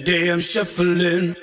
damn shuffling.